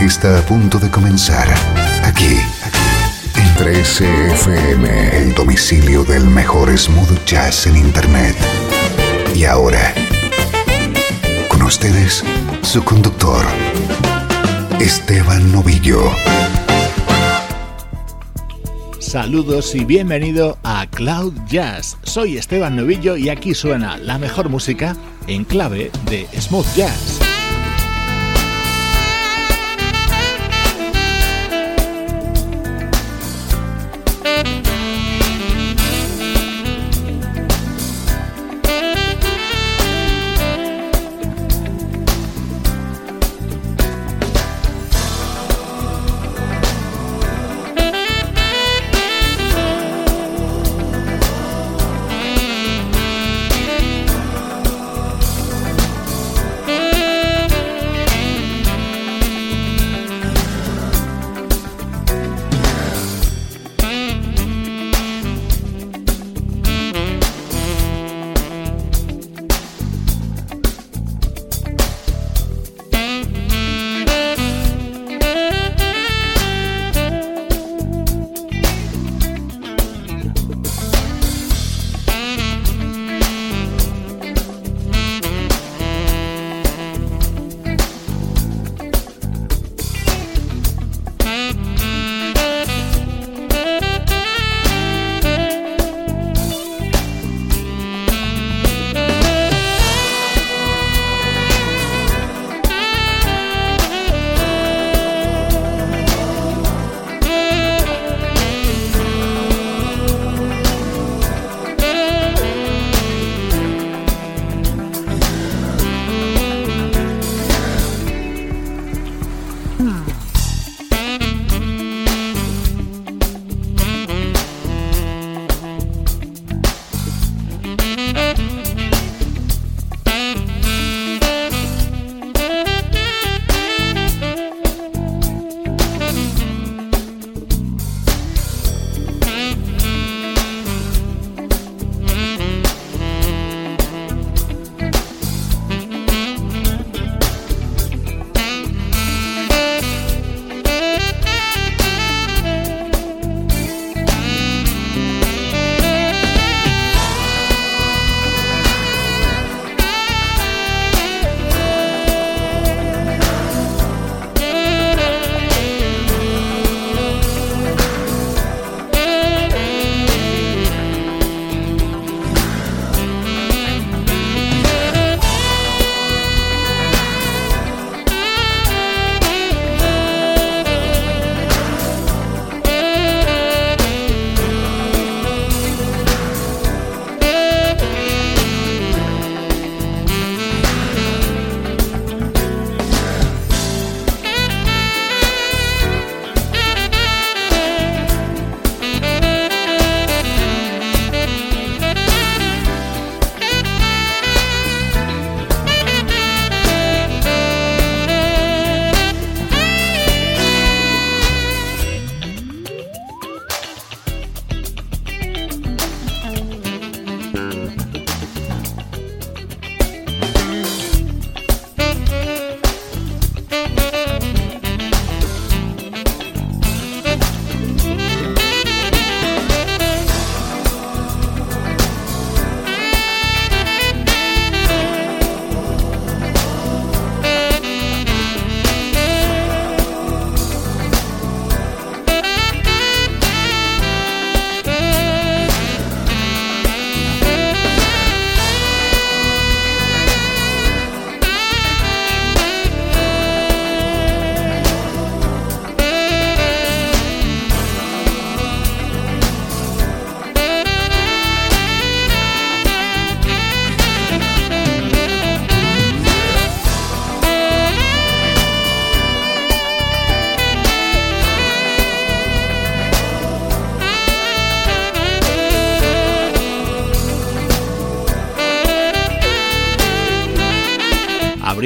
Está a punto de comenzar aquí en 13FM, el domicilio del mejor smooth jazz en Internet. Y ahora, con ustedes, su conductor, Esteban Novillo. Saludos y bienvenido a Cloud Jazz. Soy Esteban Novillo y aquí suena la mejor música en clave de smooth jazz.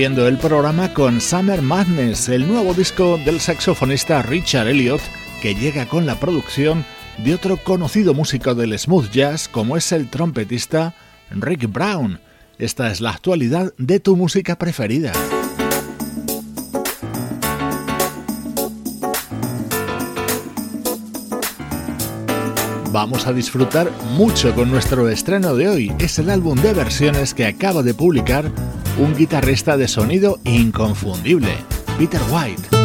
Abriendo el programa con Summer Madness, el nuevo disco del saxofonista Richard Elliot, que llega con la producción de otro conocido músico del smooth jazz como es el trompetista Rick Brown. Esta es la actualidad de tu música preferida. Vamos a disfrutar mucho con nuestro estreno de hoy. Es el álbum de versiones que acaba de publicar un guitarrista de sonido inconfundible, Peter White.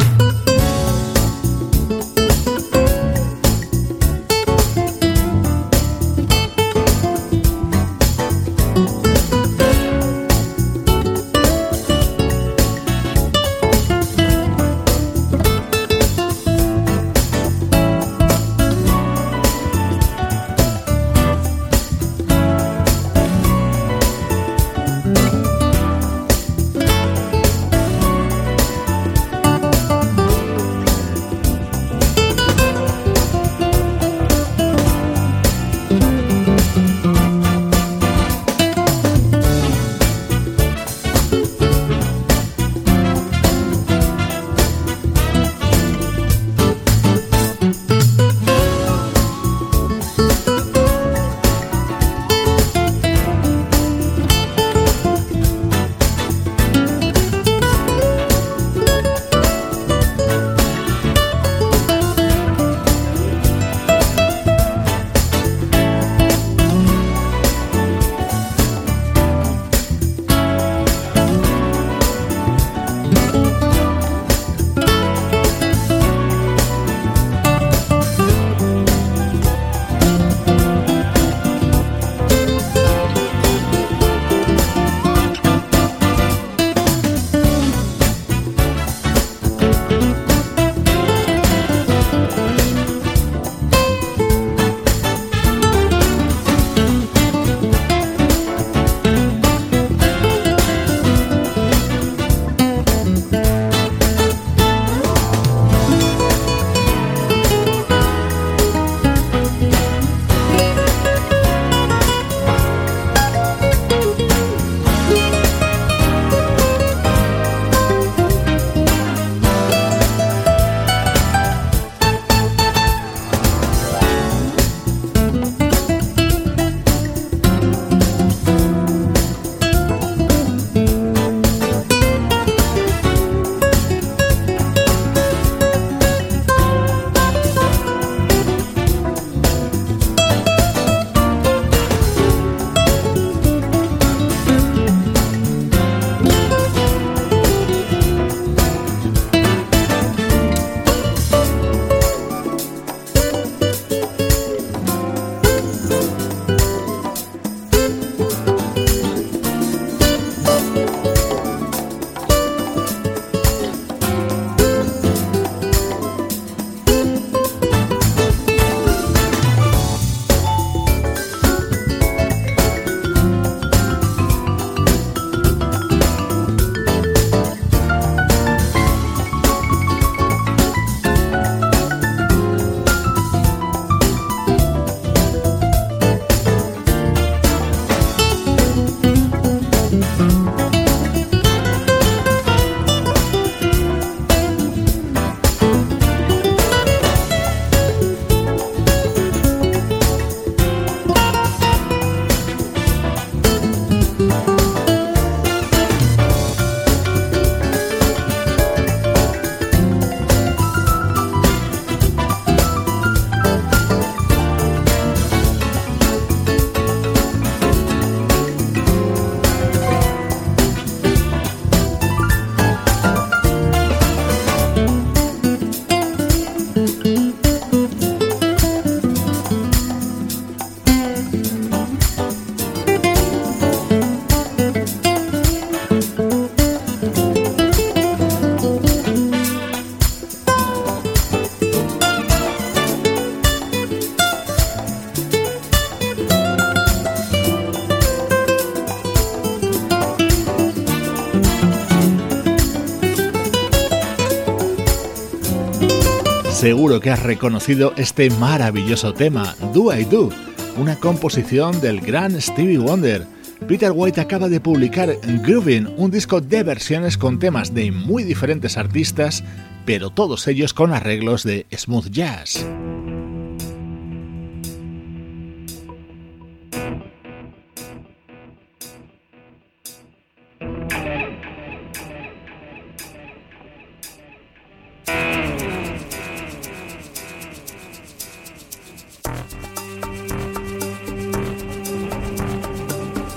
Que has reconocido este maravilloso tema, Do I Do, una composición del gran Stevie Wonder. Peter White acaba de publicar Groovin, un disco de versiones con temas de muy diferentes artistas, pero todos ellos con arreglos de smooth jazz.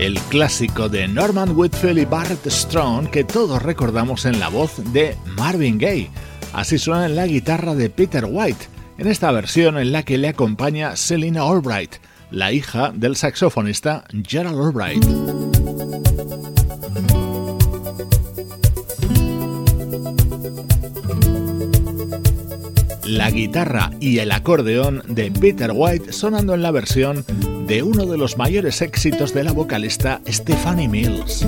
El clásico de Norman Whitfield y Bart Strong que todos recordamos en la voz de Marvin Gaye. Así suena en la guitarra de Peter White, en esta versión en la que le acompaña Selina Albright, la hija del saxofonista Gerald Albright. la guitarra y el acordeón de Peter White sonando en la versión de uno de los mayores éxitos de la vocalista Stephanie Mills.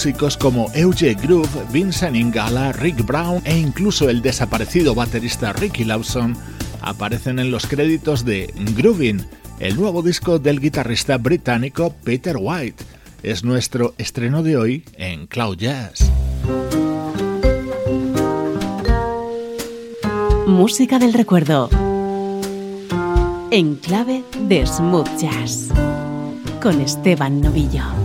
Músicos como Euge Groove, Vincent Ingala, Rick Brown e incluso el desaparecido baterista Ricky Lawson aparecen en los créditos de Groovin, el nuevo disco del guitarrista británico Peter White. Es nuestro estreno de hoy en Cloud Jazz. Música del recuerdo. En clave de smooth jazz. Con Esteban Novillo.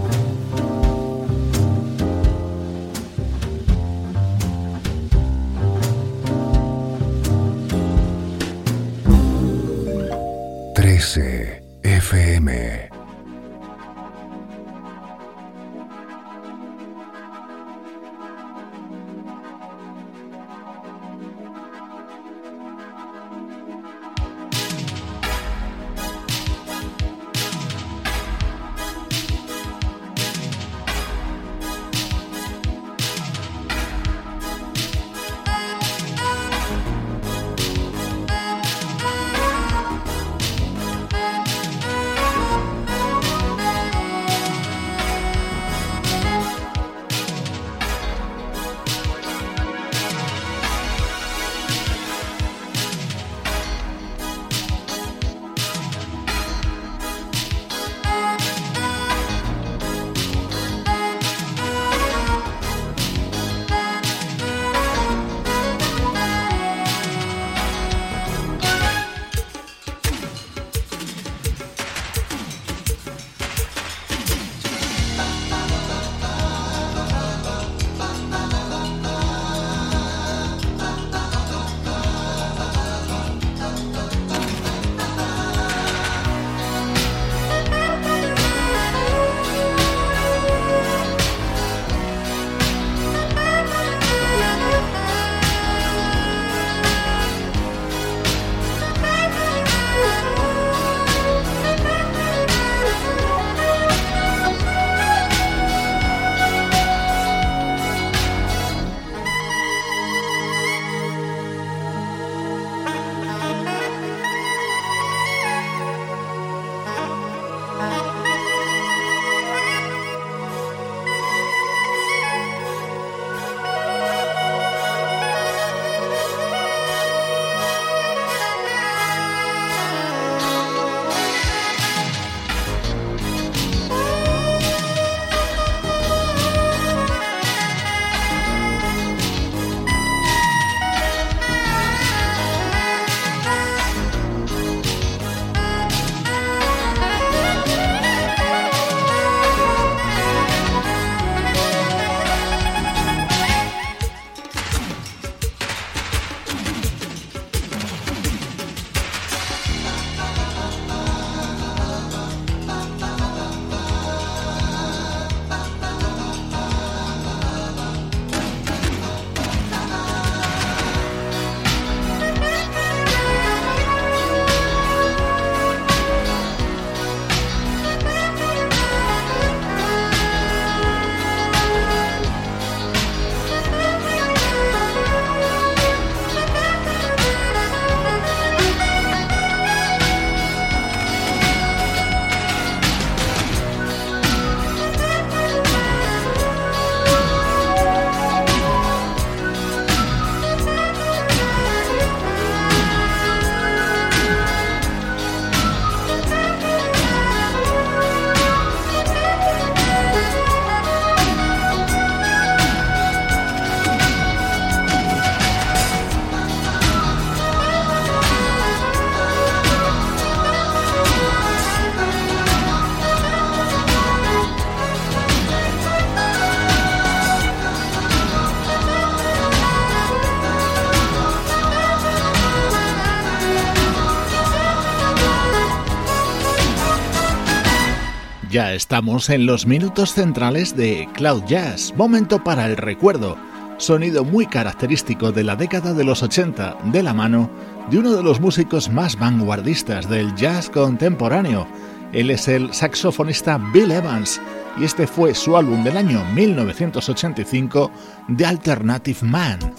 Estamos en los minutos centrales de Cloud Jazz, momento para el recuerdo, sonido muy característico de la década de los 80, de la mano de uno de los músicos más vanguardistas del jazz contemporáneo. Él es el saxofonista Bill Evans y este fue su álbum del año 1985, The Alternative Man.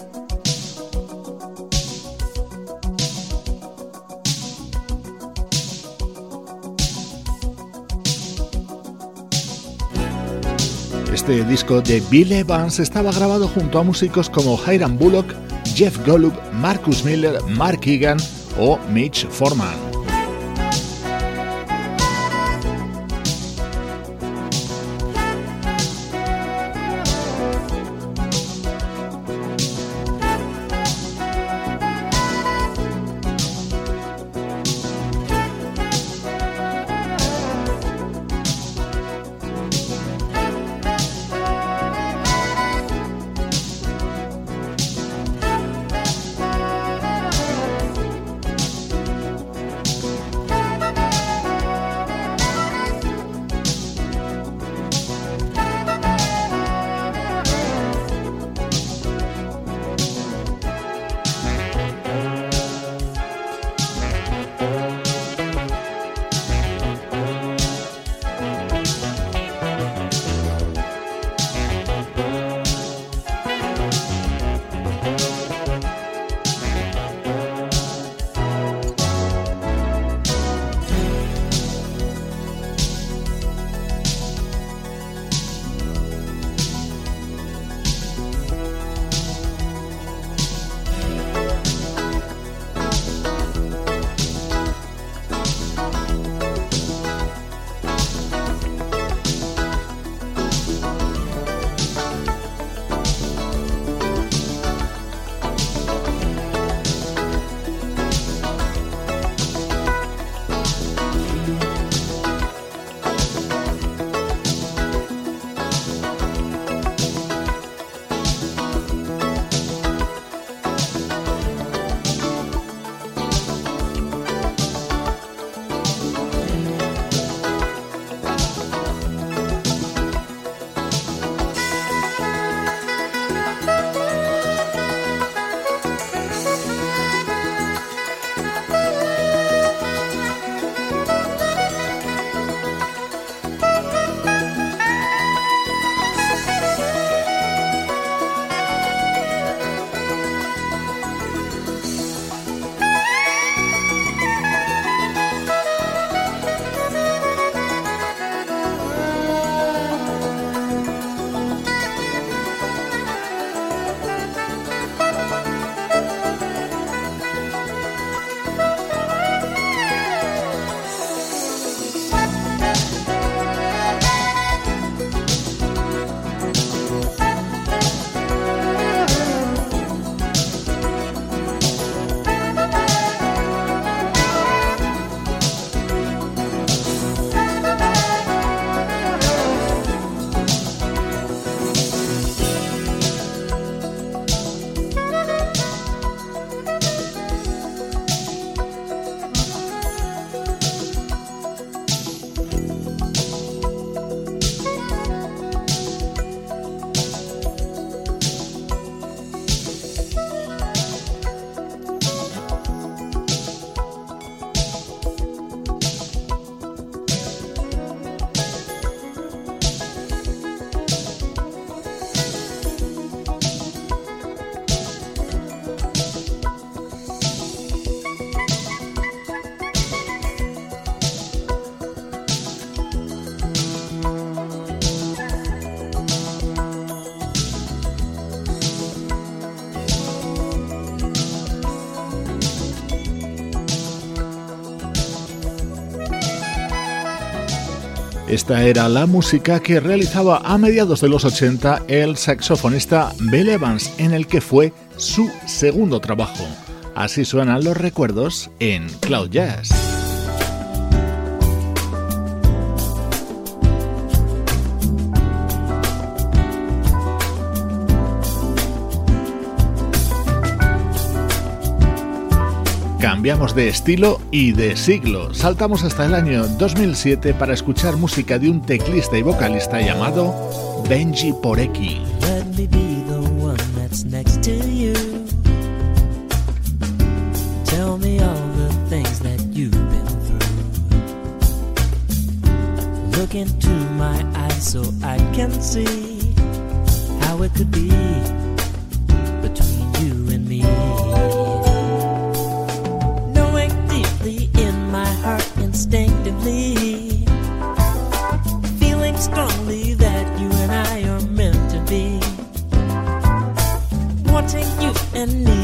Este disco de Bill Evans estaba grabado junto a músicos como Hiram Bullock, Jeff Golub, Marcus Miller, Mark Egan o Mitch Foreman. Esta era la música que realizaba a mediados de los 80 el saxofonista Bill Evans, en el que fue su segundo trabajo. Así suenan los recuerdos en Cloud Jazz. Cambiamos de estilo y de siglo. Saltamos hasta el año 2007 para escuchar música de un teclista y vocalista llamado Benji Poreki. Look into my eyes so I can see how it could be randomly. Feeling strongly that you and I are meant to be. Wanting you and me.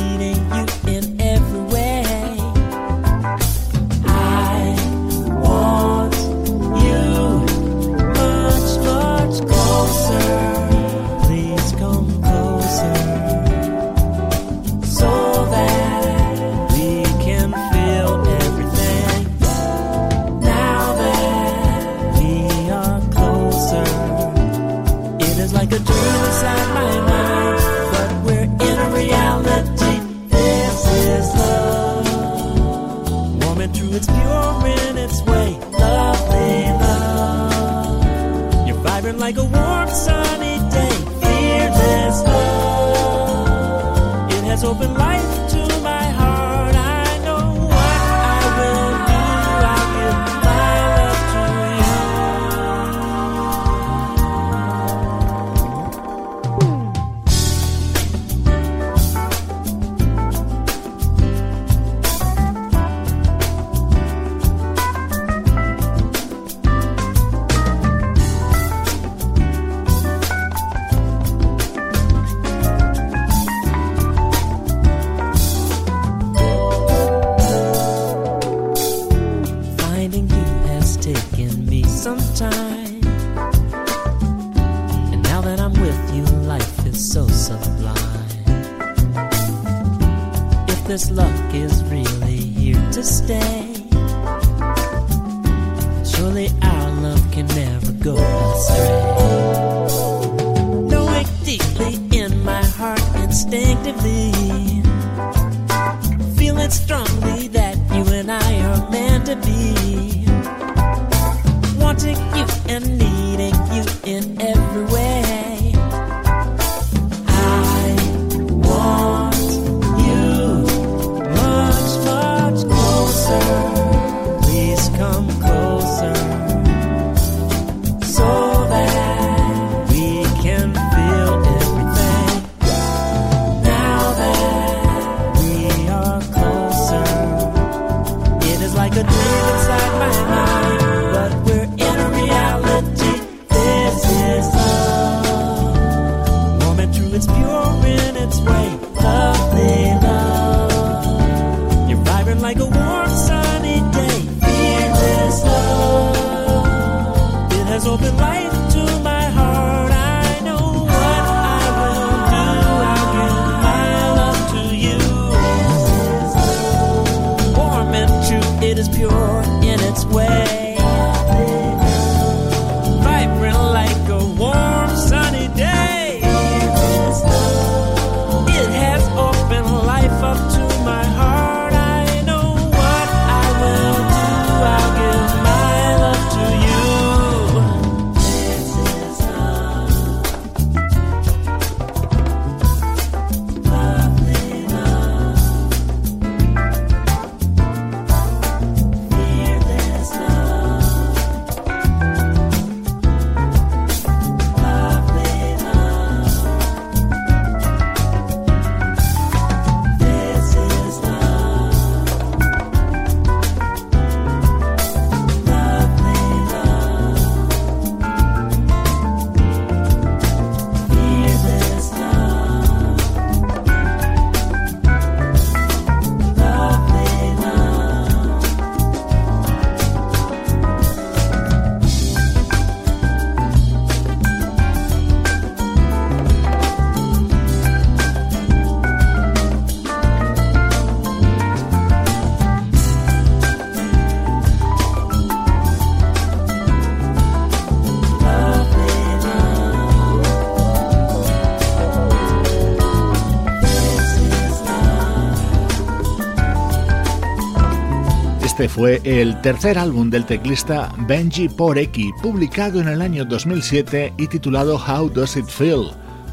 Este fue el tercer álbum del teclista Benji Poreki, publicado en el año 2007 y titulado How Does It Feel?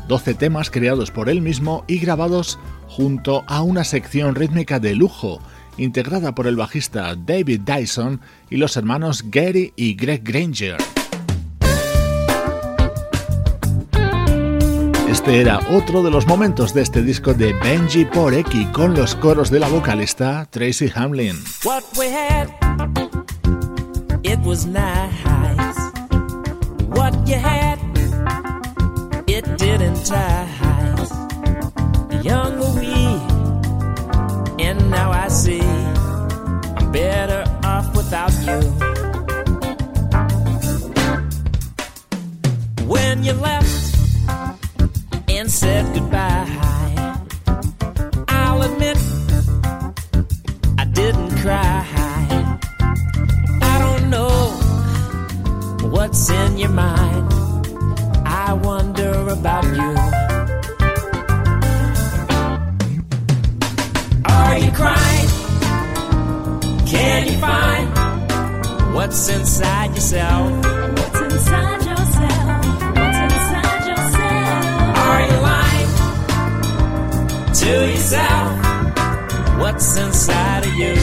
12 temas creados por él mismo y grabados junto a una sección rítmica de lujo, integrada por el bajista David Dyson y los hermanos Gary y Greg Granger. Este era otro de los momentos de este disco de Benji Poreki con los coros de la vocalista Tracy Hamlin. What we had, it was nice. What you had, it didn't entice. Young were we, and now I see I'm better off without you. When you left and said goodbye, I'll admit I didn't cry. I don't know what's in your mind. I wonder about you. Are you crying? Can you find what's inside yourself? Yourself what's inside of you.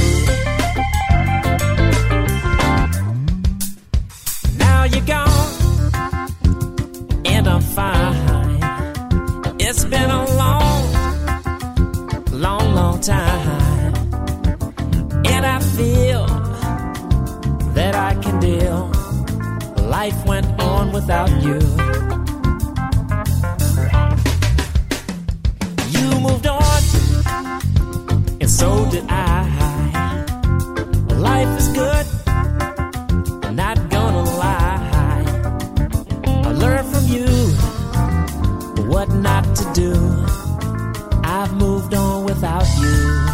Now you're gone, and I'm fine. It's been a long, long, long time, and I feel that I can deal. Life went on without you. So did I. Life is good, I'm not gonna lie. I learned from you what not to do. I've moved on without you.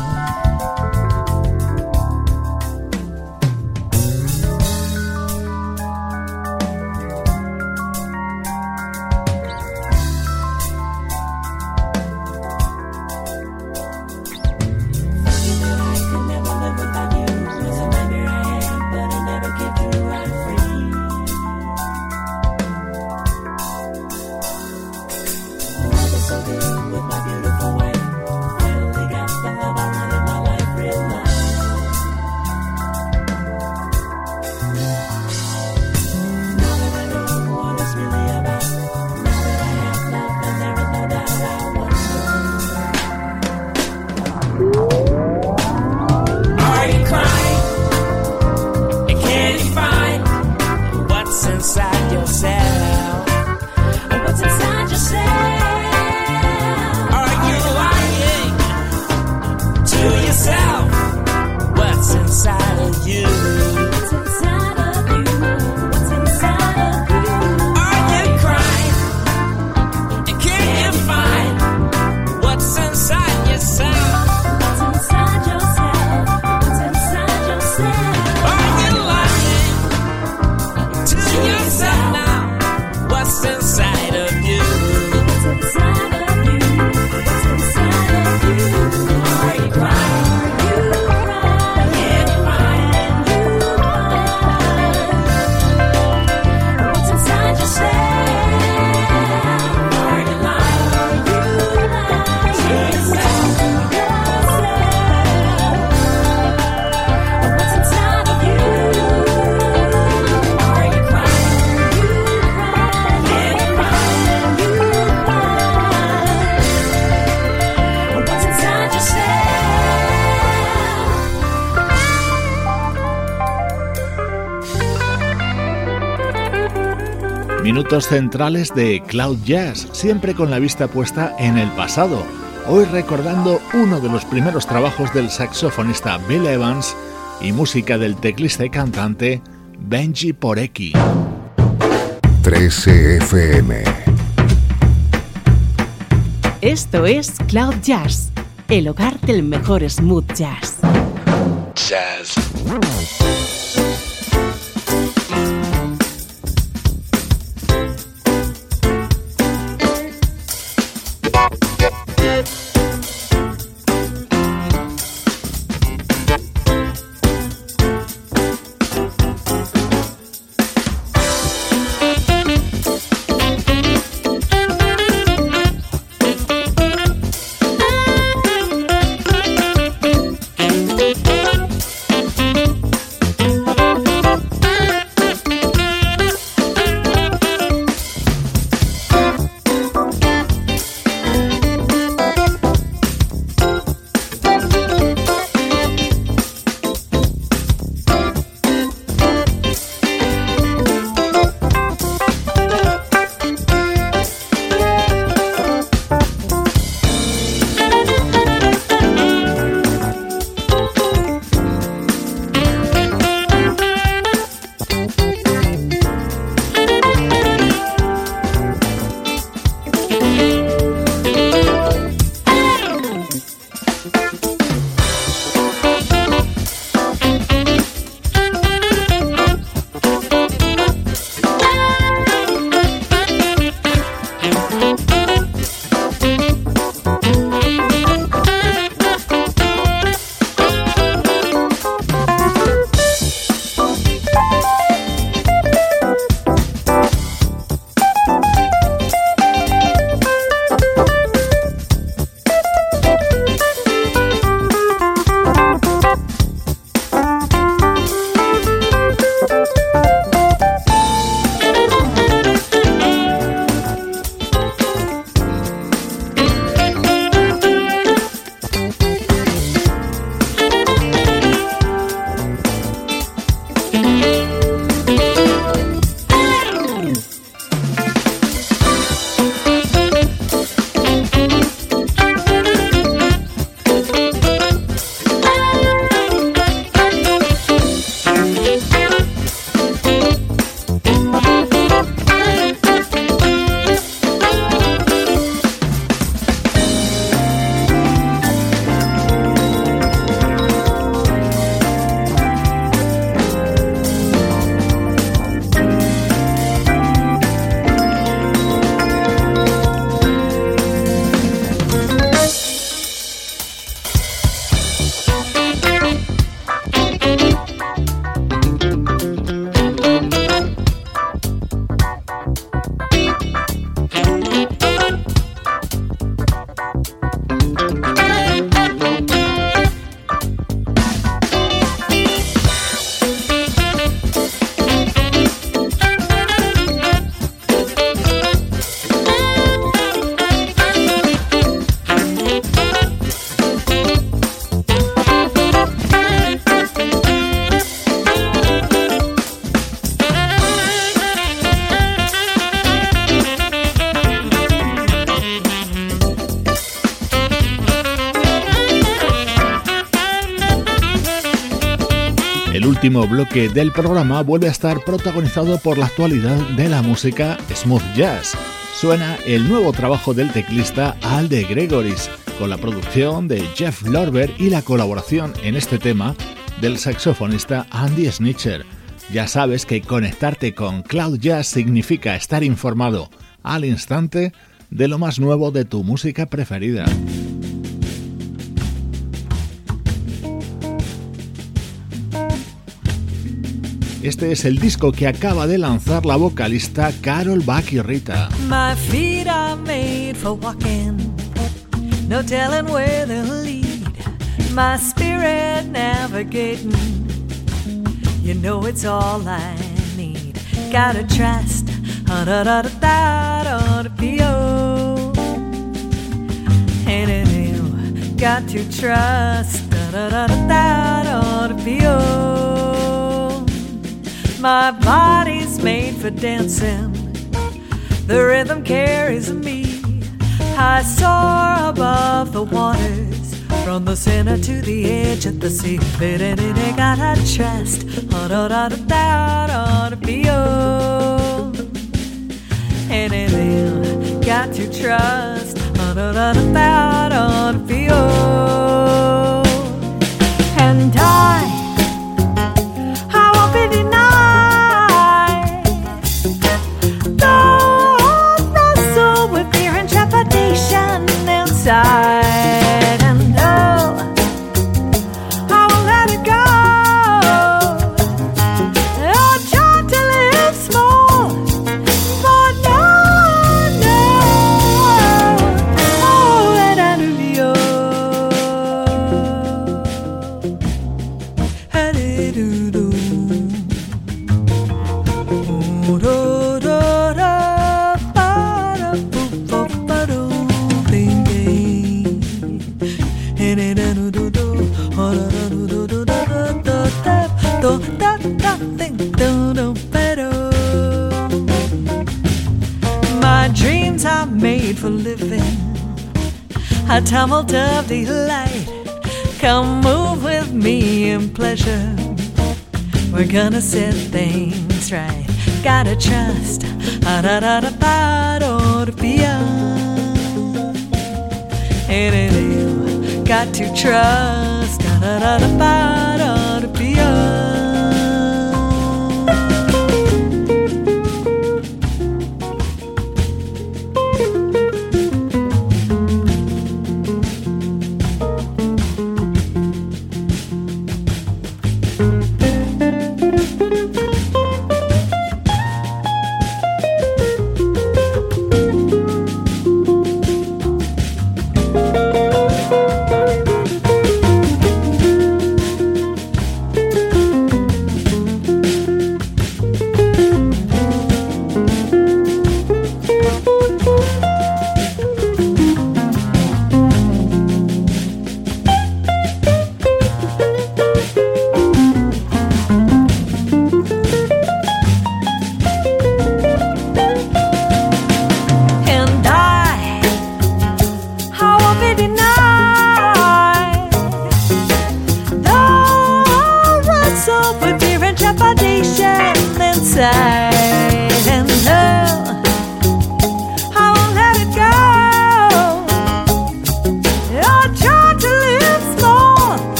Centrales de Cloud Jazz, siempre con la vista puesta en el pasado. Hoy recordando uno de los primeros trabajos del saxofonista Bill Evans y música del teclista y cantante Benji Porecki. 13 FM. Esto es Cloud Jazz, el hogar del mejor smooth jazz. Jazz. Bloque del programa vuelve a estar protagonizado por la actualidad de la música smooth jazz. Suena el nuevo trabajo del teclista Alde Gregoris, con la producción de Jeff Lorber y la colaboración en este tema del saxofonista Andy Snitcher. Ya sabes que conectarte con Cloud Jazz significa estar informado al instante de lo más nuevo de tu música preferida. Este es el disco que acaba de lanzar la vocalista Carol Rita. My feet are made for walking, no telling where they'll lead. My spirit navigating, you know it's all I need. Gotta trust, my body's made for dancing. The rhythm carries me. I soar above the waters, from the center to the edge of the sea. But in it Gotta trust, anything. Got to trust, and a tumult of delight. Come move with me in pleasure. We're gonna set things right. Gotta trust. Da da da da da da Got to trust. Da da da da da da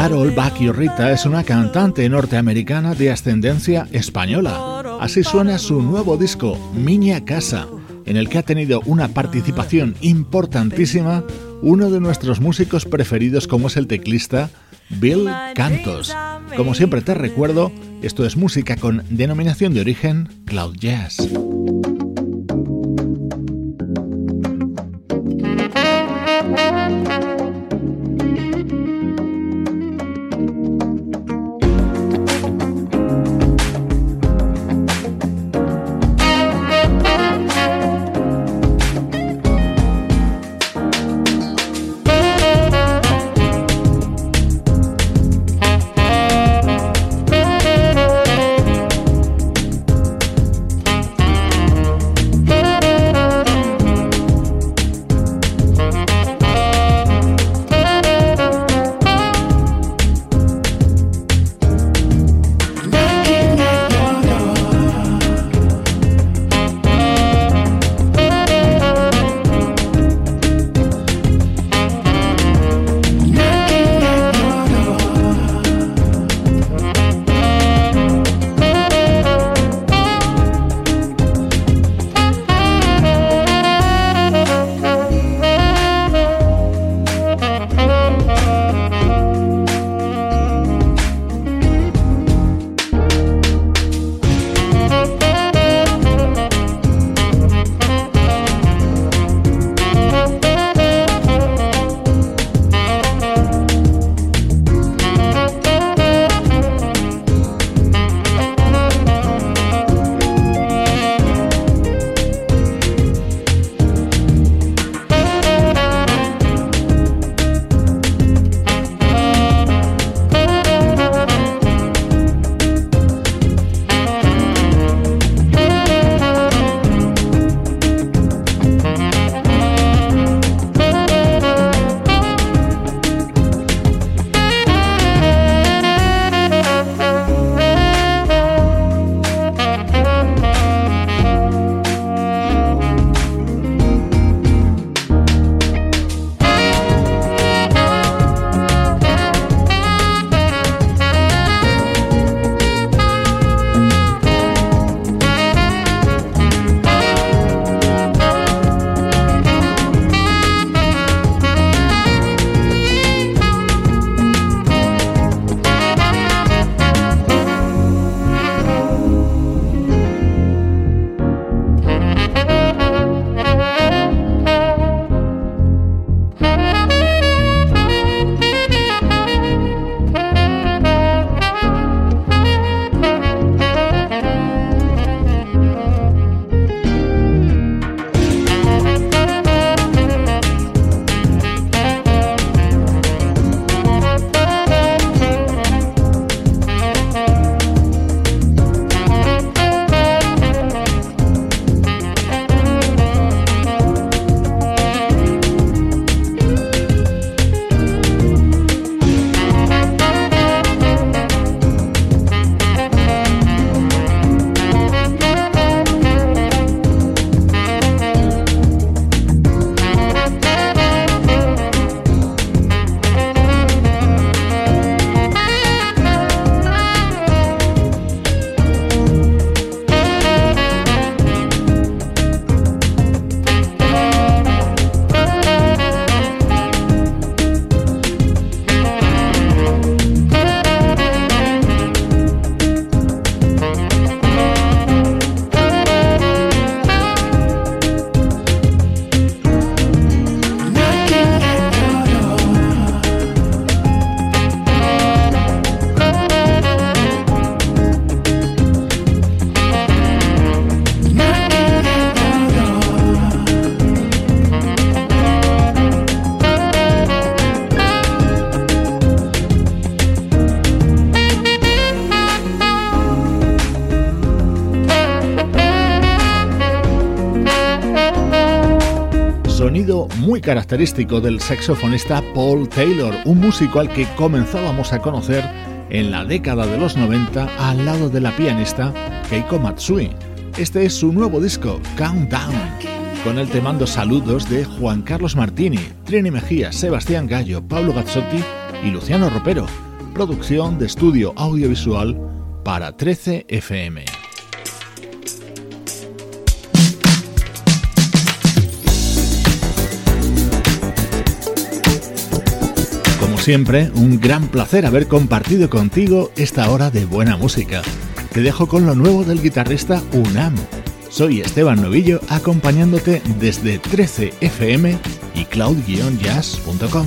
Carol Rita es una cantante norteamericana de ascendencia española. Así suena su nuevo disco, Miña Casa, en el que ha tenido una participación importantísima uno de nuestros músicos preferidos como es el teclista Bill Cantos. Como siempre te recuerdo, esto es música con denominación de origen Cloud Jazz. Característico del saxofonista Paul Taylor, un músico al que comenzábamos a conocer en la década de los 90 al lado de la pianista Keiko Matsui. Este es su nuevo disco, Countdown, con el te mando saludos de Juan Carlos Martini, Trini Mejía, Sebastián Gallo, Pablo Gazzotti y Luciano Ropero. Producción de estudio audiovisual para 13 FM. Siempre, un gran placer haber compartido contigo esta hora de buena música. Te dejo con lo nuevo del guitarrista Unam. Soy Esteban Novillo acompañándote desde 13fm y cloud-jazz.com.